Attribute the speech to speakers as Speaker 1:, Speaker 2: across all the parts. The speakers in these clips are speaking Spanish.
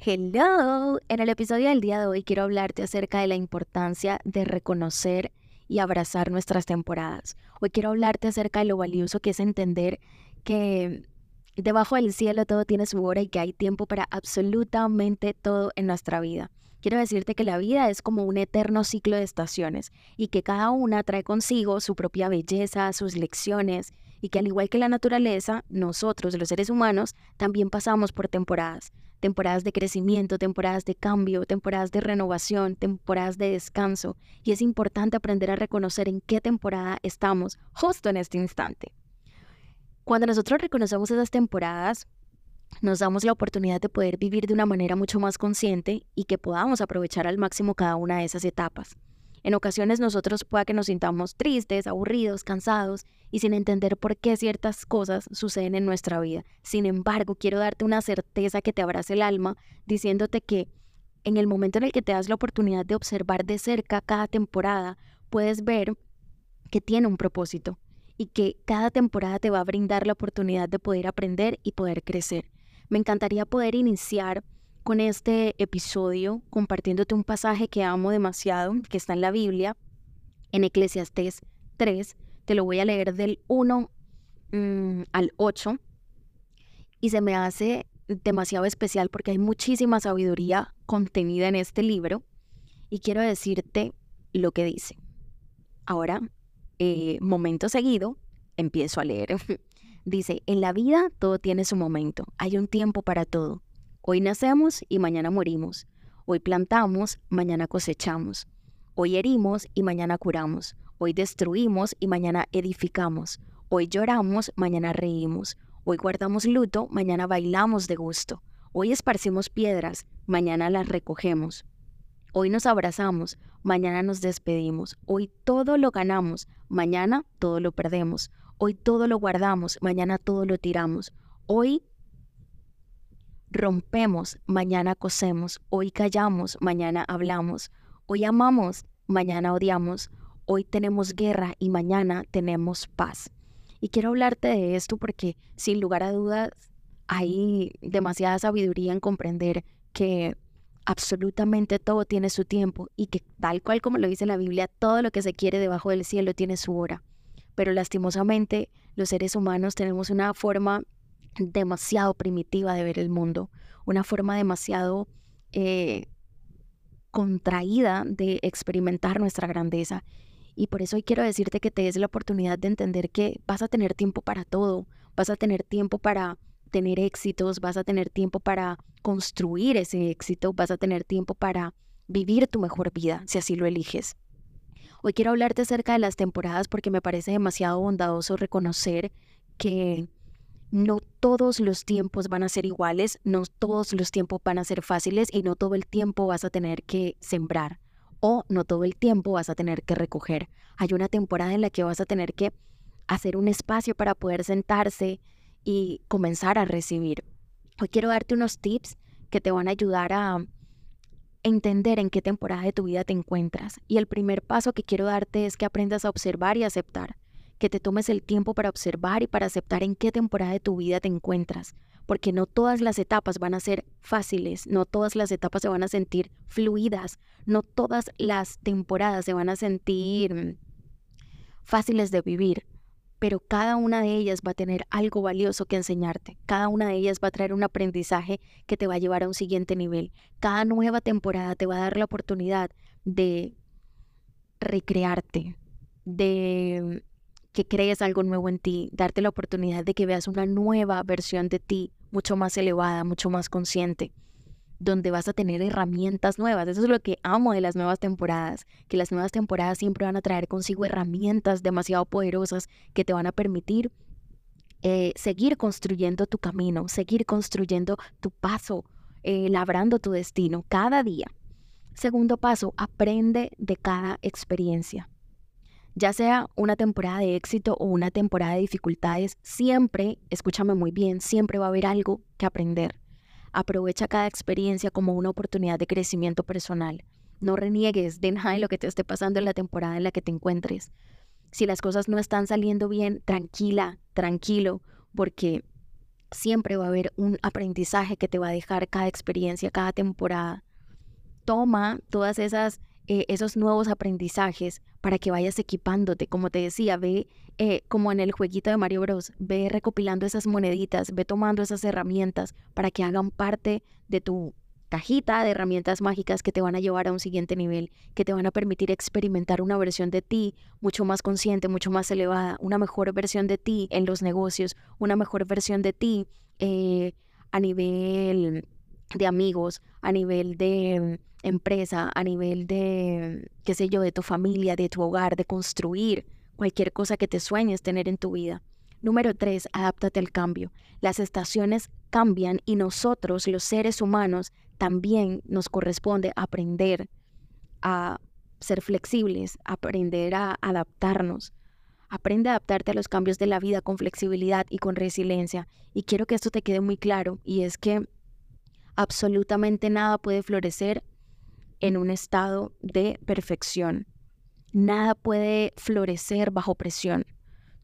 Speaker 1: Hello, en el episodio del día de hoy quiero hablarte acerca de la importancia de reconocer y abrazar nuestras temporadas. Hoy quiero hablarte acerca de lo valioso que es entender que debajo del cielo todo tiene su hora y que hay tiempo para absolutamente todo en nuestra vida. Quiero decirte que la vida es como un eterno ciclo de estaciones y que cada una trae consigo su propia belleza, sus lecciones y que al igual que la naturaleza, nosotros los seres humanos también pasamos por temporadas temporadas de crecimiento, temporadas de cambio, temporadas de renovación, temporadas de descanso. Y es importante aprender a reconocer en qué temporada estamos justo en este instante. Cuando nosotros reconocemos esas temporadas, nos damos la oportunidad de poder vivir de una manera mucho más consciente y que podamos aprovechar al máximo cada una de esas etapas. En ocasiones nosotros pueda que nos sintamos tristes, aburridos, cansados y sin entender por qué ciertas cosas suceden en nuestra vida. Sin embargo, quiero darte una certeza que te abrace el alma diciéndote que en el momento en el que te das la oportunidad de observar de cerca cada temporada, puedes ver que tiene un propósito y que cada temporada te va a brindar la oportunidad de poder aprender y poder crecer. Me encantaría poder iniciar con este episodio compartiéndote un pasaje que amo demasiado, que está en la Biblia, en Eclesiastés 3. Te lo voy a leer del 1 mm, al 8. Y se me hace demasiado especial porque hay muchísima sabiduría contenida en este libro. Y quiero decirte lo que dice. Ahora, eh, momento seguido, empiezo a leer. dice, en la vida todo tiene su momento, hay un tiempo para todo Hoy nacemos y mañana morimos. Hoy plantamos, mañana cosechamos. Hoy herimos y mañana curamos. Hoy destruimos y mañana edificamos. Hoy lloramos, mañana reímos. Hoy guardamos luto, mañana bailamos de gusto. Hoy esparcimos piedras, mañana las recogemos. Hoy nos abrazamos, mañana nos despedimos. Hoy todo lo ganamos, mañana todo lo perdemos. Hoy todo lo guardamos, mañana todo lo tiramos. Hoy rompemos, mañana cosemos, hoy callamos, mañana hablamos, hoy amamos, mañana odiamos, hoy tenemos guerra y mañana tenemos paz. Y quiero hablarte de esto porque sin lugar a dudas hay demasiada sabiduría en comprender que absolutamente todo tiene su tiempo y que tal cual como lo dice la Biblia, todo lo que se quiere debajo del cielo tiene su hora. Pero lastimosamente los seres humanos tenemos una forma demasiado primitiva de ver el mundo, una forma demasiado eh, contraída de experimentar nuestra grandeza. Y por eso hoy quiero decirte que te des la oportunidad de entender que vas a tener tiempo para todo, vas a tener tiempo para tener éxitos, vas a tener tiempo para construir ese éxito, vas a tener tiempo para vivir tu mejor vida, si así lo eliges. Hoy quiero hablarte acerca de las temporadas porque me parece demasiado bondadoso reconocer que no todos los tiempos van a ser iguales, no todos los tiempos van a ser fáciles y no todo el tiempo vas a tener que sembrar o no todo el tiempo vas a tener que recoger. Hay una temporada en la que vas a tener que hacer un espacio para poder sentarse y comenzar a recibir. Hoy quiero darte unos tips que te van a ayudar a entender en qué temporada de tu vida te encuentras. Y el primer paso que quiero darte es que aprendas a observar y aceptar que te tomes el tiempo para observar y para aceptar en qué temporada de tu vida te encuentras, porque no todas las etapas van a ser fáciles, no todas las etapas se van a sentir fluidas, no todas las temporadas se van a sentir fáciles de vivir, pero cada una de ellas va a tener algo valioso que enseñarte, cada una de ellas va a traer un aprendizaje que te va a llevar a un siguiente nivel, cada nueva temporada te va a dar la oportunidad de recrearte, de que crees algo nuevo en ti, darte la oportunidad de que veas una nueva versión de ti, mucho más elevada, mucho más consciente, donde vas a tener herramientas nuevas. Eso es lo que amo de las nuevas temporadas, que las nuevas temporadas siempre van a traer consigo herramientas demasiado poderosas que te van a permitir eh, seguir construyendo tu camino, seguir construyendo tu paso, eh, labrando tu destino cada día. Segundo paso, aprende de cada experiencia. Ya sea una temporada de éxito o una temporada de dificultades, siempre, escúchame muy bien, siempre va a haber algo que aprender. Aprovecha cada experiencia como una oportunidad de crecimiento personal. No reniegues de nada de lo que te esté pasando en la temporada en la que te encuentres. Si las cosas no están saliendo bien, tranquila, tranquilo, porque siempre va a haber un aprendizaje que te va a dejar cada experiencia, cada temporada. Toma todas esas eh, esos nuevos aprendizajes para que vayas equipándote. Como te decía, ve eh, como en el jueguito de Mario Bros, ve recopilando esas moneditas, ve tomando esas herramientas para que hagan parte de tu cajita de herramientas mágicas que te van a llevar a un siguiente nivel, que te van a permitir experimentar una versión de ti mucho más consciente, mucho más elevada, una mejor versión de ti en los negocios, una mejor versión de ti eh, a nivel de amigos, a nivel de empresa, a nivel de, qué sé yo, de tu familia, de tu hogar, de construir cualquier cosa que te sueñes tener en tu vida. Número tres, adáptate al cambio. Las estaciones cambian y nosotros, los seres humanos, también nos corresponde aprender a ser flexibles, aprender a adaptarnos. Aprende a adaptarte a los cambios de la vida con flexibilidad y con resiliencia. Y quiero que esto te quede muy claro, y es que absolutamente nada puede florecer en un estado de perfección. Nada puede florecer bajo presión.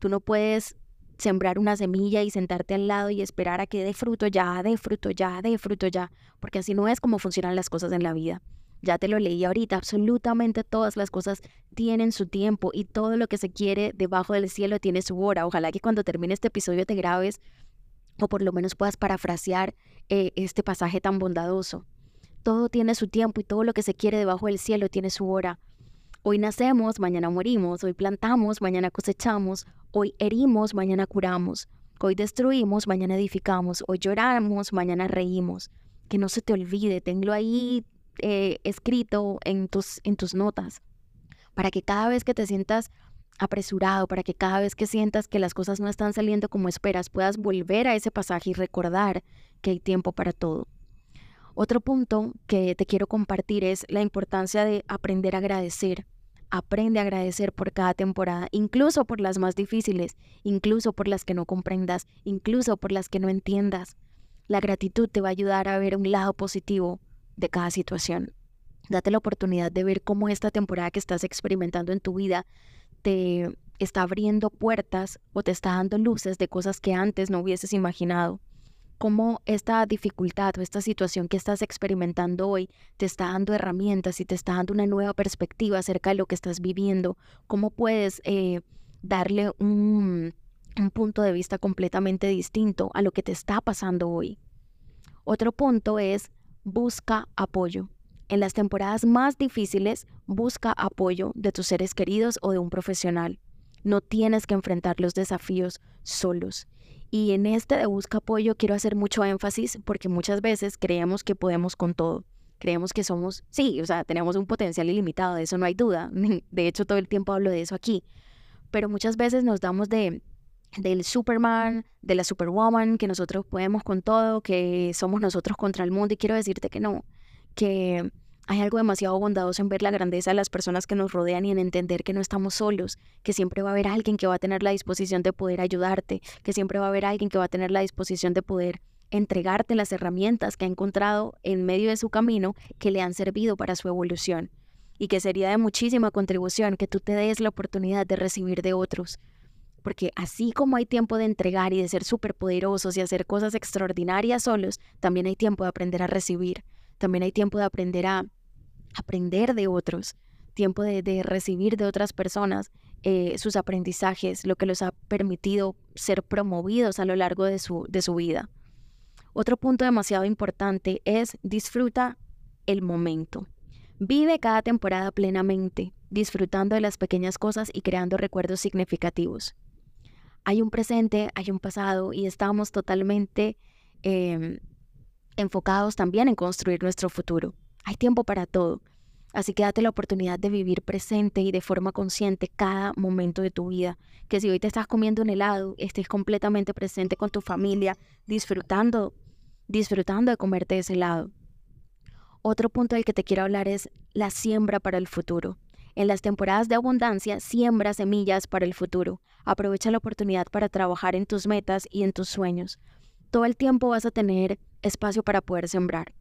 Speaker 1: Tú no puedes sembrar una semilla y sentarte al lado y esperar a que dé fruto ya, dé fruto ya, dé fruto ya, porque así no es como funcionan las cosas en la vida. Ya te lo leí ahorita, absolutamente todas las cosas tienen su tiempo y todo lo que se quiere debajo del cielo tiene su hora. Ojalá que cuando termine este episodio te grabes o por lo menos puedas parafrasear eh, este pasaje tan bondadoso. Todo tiene su tiempo y todo lo que se quiere debajo del cielo tiene su hora. Hoy nacemos, mañana morimos, hoy plantamos, mañana cosechamos, hoy herimos, mañana curamos, hoy destruimos, mañana edificamos, hoy lloramos, mañana reímos. Que no se te olvide, tenlo ahí eh, escrito en tus, en tus notas, para que cada vez que te sientas apresurado, para que cada vez que sientas que las cosas no están saliendo como esperas, puedas volver a ese pasaje y recordar que hay tiempo para todo. Otro punto que te quiero compartir es la importancia de aprender a agradecer. Aprende a agradecer por cada temporada, incluso por las más difíciles, incluso por las que no comprendas, incluso por las que no entiendas. La gratitud te va a ayudar a ver un lado positivo de cada situación. Date la oportunidad de ver cómo esta temporada que estás experimentando en tu vida te está abriendo puertas o te está dando luces de cosas que antes no hubieses imaginado cómo esta dificultad o esta situación que estás experimentando hoy te está dando herramientas y te está dando una nueva perspectiva acerca de lo que estás viviendo, cómo puedes eh, darle un, un punto de vista completamente distinto a lo que te está pasando hoy. Otro punto es busca apoyo. En las temporadas más difíciles, busca apoyo de tus seres queridos o de un profesional. No tienes que enfrentar los desafíos solos. Y en este de busca apoyo quiero hacer mucho énfasis porque muchas veces creemos que podemos con todo. Creemos que somos, sí, o sea, tenemos un potencial ilimitado, de eso no hay duda. De hecho, todo el tiempo hablo de eso aquí. Pero muchas veces nos damos de del Superman, de la Superwoman, que nosotros podemos con todo, que somos nosotros contra el mundo y quiero decirte que no, que hay algo demasiado bondadoso en ver la grandeza de las personas que nos rodean y en entender que no estamos solos, que siempre va a haber alguien que va a tener la disposición de poder ayudarte, que siempre va a haber alguien que va a tener la disposición de poder entregarte las herramientas que ha encontrado en medio de su camino que le han servido para su evolución y que sería de muchísima contribución que tú te des la oportunidad de recibir de otros. Porque así como hay tiempo de entregar y de ser superpoderosos y hacer cosas extraordinarias solos, también hay tiempo de aprender a recibir también hay tiempo de aprender a aprender de otros, tiempo de, recibir de otras personas eh, sus aprendizajes, lo que los ha permitido ser promovidos a lo largo de su, de su vida. Otro punto demasiado importante es disfruta el momento. Vive cada temporada plenamente, disfrutando de las pequeñas cosas y creando recuerdos significativos. Hay un presente, hay un pasado y estamos totalmente em, enfocados también en construir nuestro futuro. Hay tiempo para todo. Así que date la oportunidad de vivir presente y de forma consciente cada momento de tu vida. Que si hoy te estás comiendo un helado, estés completamente presente con tu familia, disfrutando, disfrutando de comerte ese helado. Otro punto del que te quiero hablar es la siembra para el futuro. En las temporadas de abundancia, siembra semillas para el futuro. Aprovecha la oportunidad para trabajar en tus metas y en tus sueños. Todo el tiempo vas a tener espacio para poder sembrar.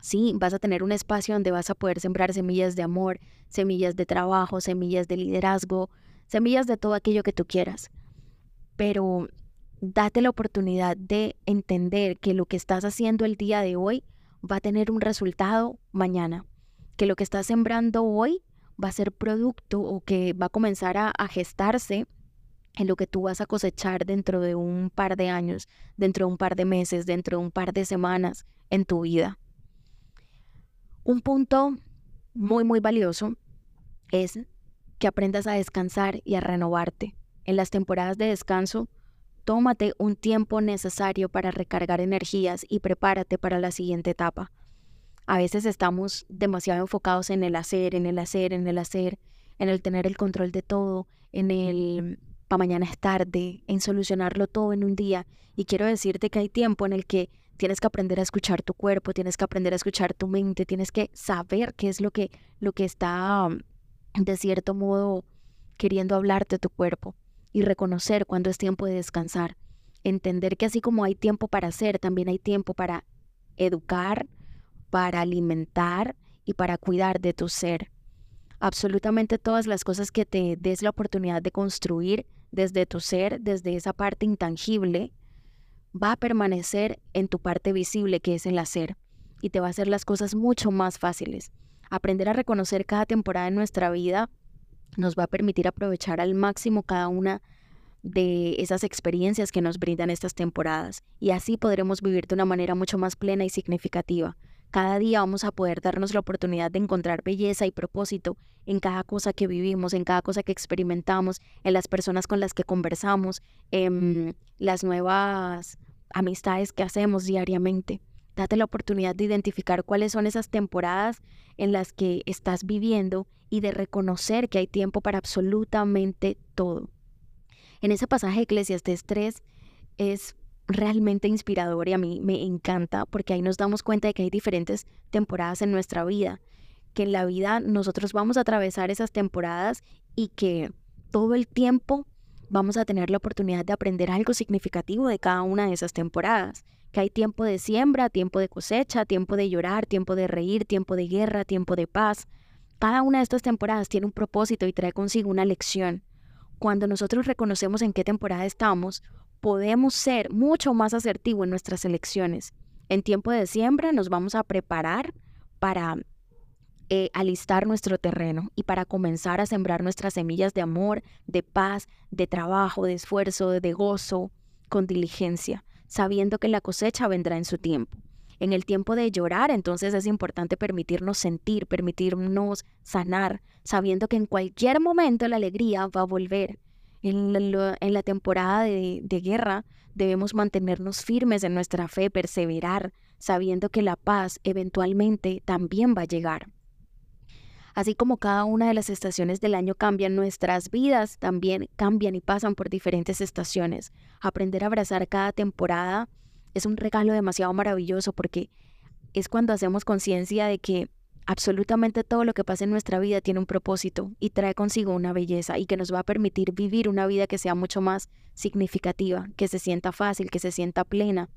Speaker 1: Sí, vas a tener un espacio donde vas a poder sembrar semillas de amor, semillas de trabajo, semillas de liderazgo, semillas de todo aquello que tú quieras. Pero date la oportunidad de entender que lo que estás haciendo el día de hoy va a tener un resultado mañana, que lo que estás sembrando hoy va a ser producto o que va a comenzar a, gestarse en lo que tú vas a cosechar dentro de un par de años, dentro de un par de meses, dentro de un par de semanas en tu vida. Un punto muy, muy valioso es que aprendas a descansar y a renovarte. En las temporadas de descanso, tómate un tiempo necesario para recargar energías y prepárate para la siguiente etapa. A veces estamos demasiado enfocados en el hacer, en el hacer, en el hacer, en el tener el control de todo, en el para mañana es tarde, en solucionarlo todo en un día. Y quiero decirte que hay tiempo en el que tienes que aprender a escuchar tu cuerpo, tienes que aprender a escuchar tu mente, tienes que saber qué es lo que, lo que está de cierto modo queriendo hablarte tu cuerpo y reconocer cuando es tiempo de descansar. Entender que así como hay tiempo para hacer, también hay tiempo para educar, para alimentar y para cuidar de tu ser. Absolutamente todas las cosas que te des la oportunidad de construir desde tu ser, desde esa parte intangible, va a permanecer en tu parte visible que es el hacer y te va a hacer las cosas mucho más fáciles. Aprender a reconocer cada temporada de nuestra vida nos va a permitir aprovechar al máximo cada una de esas experiencias que nos brindan estas temporadas y así podremos vivir de una manera mucho más plena y significativa. Cada día vamos a poder darnos la oportunidad de encontrar belleza y propósito en cada cosa que vivimos, en cada cosa que experimentamos, en las personas con las que conversamos, en las nuevas amistades que hacemos diariamente. Date la oportunidad de identificar cuáles son esas temporadas en las que estás viviendo y de reconocer que hay tiempo para absolutamente todo. En ese pasaje de Eclesiastes 3 es realmente inspirador y a mí me encanta porque ahí nos damos cuenta de que hay diferentes temporadas en nuestra vida, que en la vida nosotros vamos a atravesar esas temporadas y que todo el tiempo vamos a tener la oportunidad de aprender algo significativo de cada una de esas temporadas, que hay tiempo de siembra, tiempo de cosecha, tiempo de llorar, tiempo de reír, tiempo de guerra, tiempo de paz. Cada una de estas temporadas tiene un propósito y trae consigo una lección. Cuando nosotros reconocemos en qué temporada estamos, podemos ser mucho más asertivos en nuestras elecciones. En tiempo de siembra nos vamos a preparar para eh, alistar nuestro terreno y para comenzar a sembrar nuestras semillas de amor, de paz, de trabajo, de esfuerzo, de gozo, con diligencia, sabiendo que la cosecha vendrá en su tiempo. En el tiempo de llorar, entonces es importante permitirnos sentir, permitirnos sanar, sabiendo que en cualquier momento la alegría va a volver en la, temporada de, de guerra debemos mantenernos firmes en nuestra fe, perseverar, sabiendo que la paz eventualmente también va a llegar. Así como cada una de las estaciones del año cambian, nuestras vidas también cambian y pasan por diferentes estaciones. Aprender a abrazar cada temporada es un regalo demasiado maravilloso porque es cuando hacemos conciencia de que Absolutamente todo lo que pasa en nuestra vida tiene un propósito y trae consigo una belleza y que nos va a permitir vivir una vida que sea mucho más significativa, que se sienta fácil, que se sienta plena,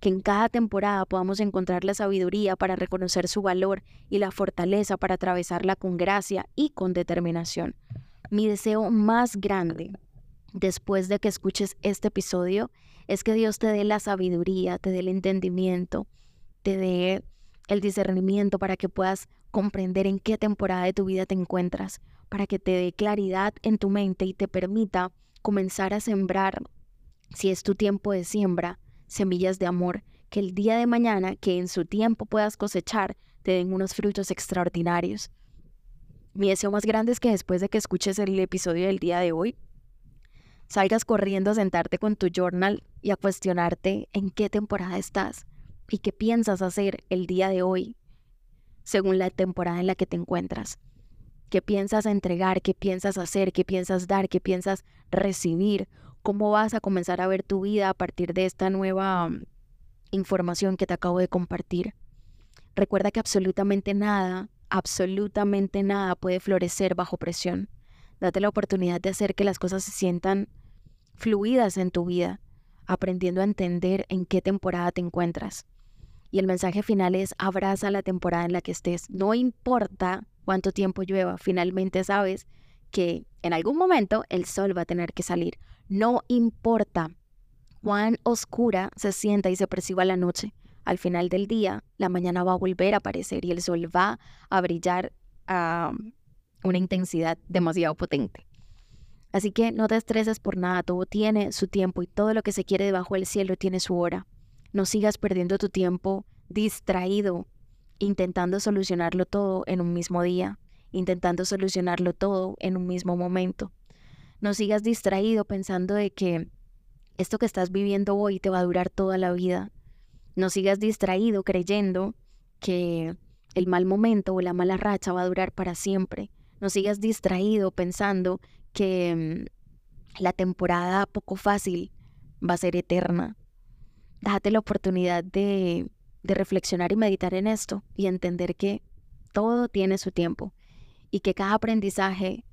Speaker 1: que en cada temporada podamos encontrar la sabiduría para reconocer su valor y la fortaleza para atravesarla con gracia y con determinación. Mi deseo más grande después de que escuches este episodio es que Dios te dé la sabiduría, te dé el entendimiento, te dé el discernimiento para que puedas comprender en qué temporada de tu vida te encuentras, para que te dé claridad en tu mente y te permita comenzar a sembrar, si es tu tiempo de siembra, semillas de amor, que el día de mañana, que en su tiempo puedas cosechar, te den unos frutos extraordinarios. Mi deseo más grande es que después de que escuches el episodio del día de hoy, salgas corriendo a sentarte con tu journal y a cuestionarte en qué temporada estás, y qué piensas hacer el día de hoy según la temporada en la que te encuentras. ¿Qué piensas entregar? ¿Qué piensas hacer? ¿Qué piensas dar? ¿Qué piensas recibir? ¿Cómo vas a comenzar a ver tu vida a partir de esta nueva mm, información que te acabo de compartir? Recuerda que absolutamente nada, absolutamente nada puede florecer bajo presión. Date la oportunidad de hacer que las cosas se sientan fluidas en tu vida, aprendiendo a entender en qué temporada te encuentras. Y el mensaje final es abraza la temporada en la que estés. No importa cuánto tiempo llueva, finalmente sabes que en algún momento el sol va a tener que salir. No importa cuán oscura se sienta y se perciba la noche. Al final del día, la mañana va a volver a aparecer y el sol va a brillar a una intensidad demasiado potente. Así que no te estreses por nada, todo tiene su tiempo y todo lo que se quiere debajo del cielo tiene su hora. No sigas perdiendo tu tiempo distraído, intentando solucionarlo todo en un mismo día, intentando solucionarlo todo en un mismo momento. No sigas distraído pensando de que esto que estás viviendo hoy te va a durar toda la vida. No sigas distraído creyendo que el mal momento o la mala racha va a durar para siempre. No sigas distraído pensando que mm, la temporada poco fácil va a ser eterna. Date la oportunidad de, de reflexionar y meditar en esto y entender que todo tiene su tiempo y que cada aprendizaje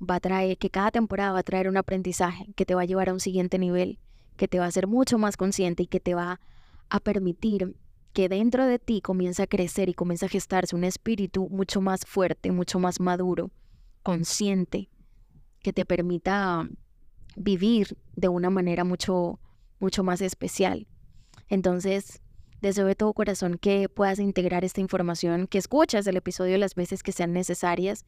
Speaker 1: va a traer, que cada temporada va a traer un aprendizaje que te va a llevar a un siguiente nivel, que te va a hacer mucho más consciente y que te va a permitir que dentro de ti comience a crecer y comience a gestarse un espíritu mucho más fuerte, mucho más maduro, consciente, que te permita vivir de una manera mucho, mucho más especial. Entonces, Deseo de todo corazón que puedas integrar esta información, que escuchas el episodio las veces que sean necesarias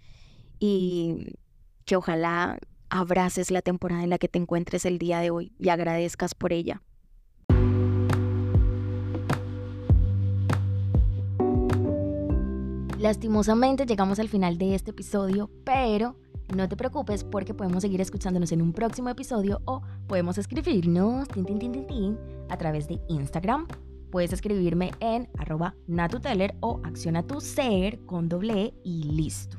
Speaker 1: y que ojalá abraces la temporada en la que te encuentres el día de hoy y agradezcas por ella.
Speaker 2: Lastimosamente llegamos al final de este episodio, pero no te preocupes porque podemos seguir escuchándonos en un próximo episodio o podemos escribirnos a través de Instagram puedes escribirme en arroba natuteller o acciona tu ser con doble e y listo.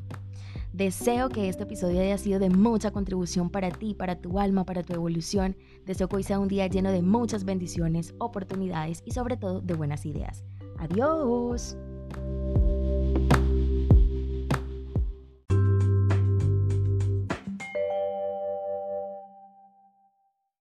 Speaker 2: Deseo que este episodio haya sido de mucha contribución para ti, para tu alma, para tu evolución. Deseo que hoy sea un día lleno de muchas bendiciones, oportunidades y sobre todo de buenas ideas. Adiós.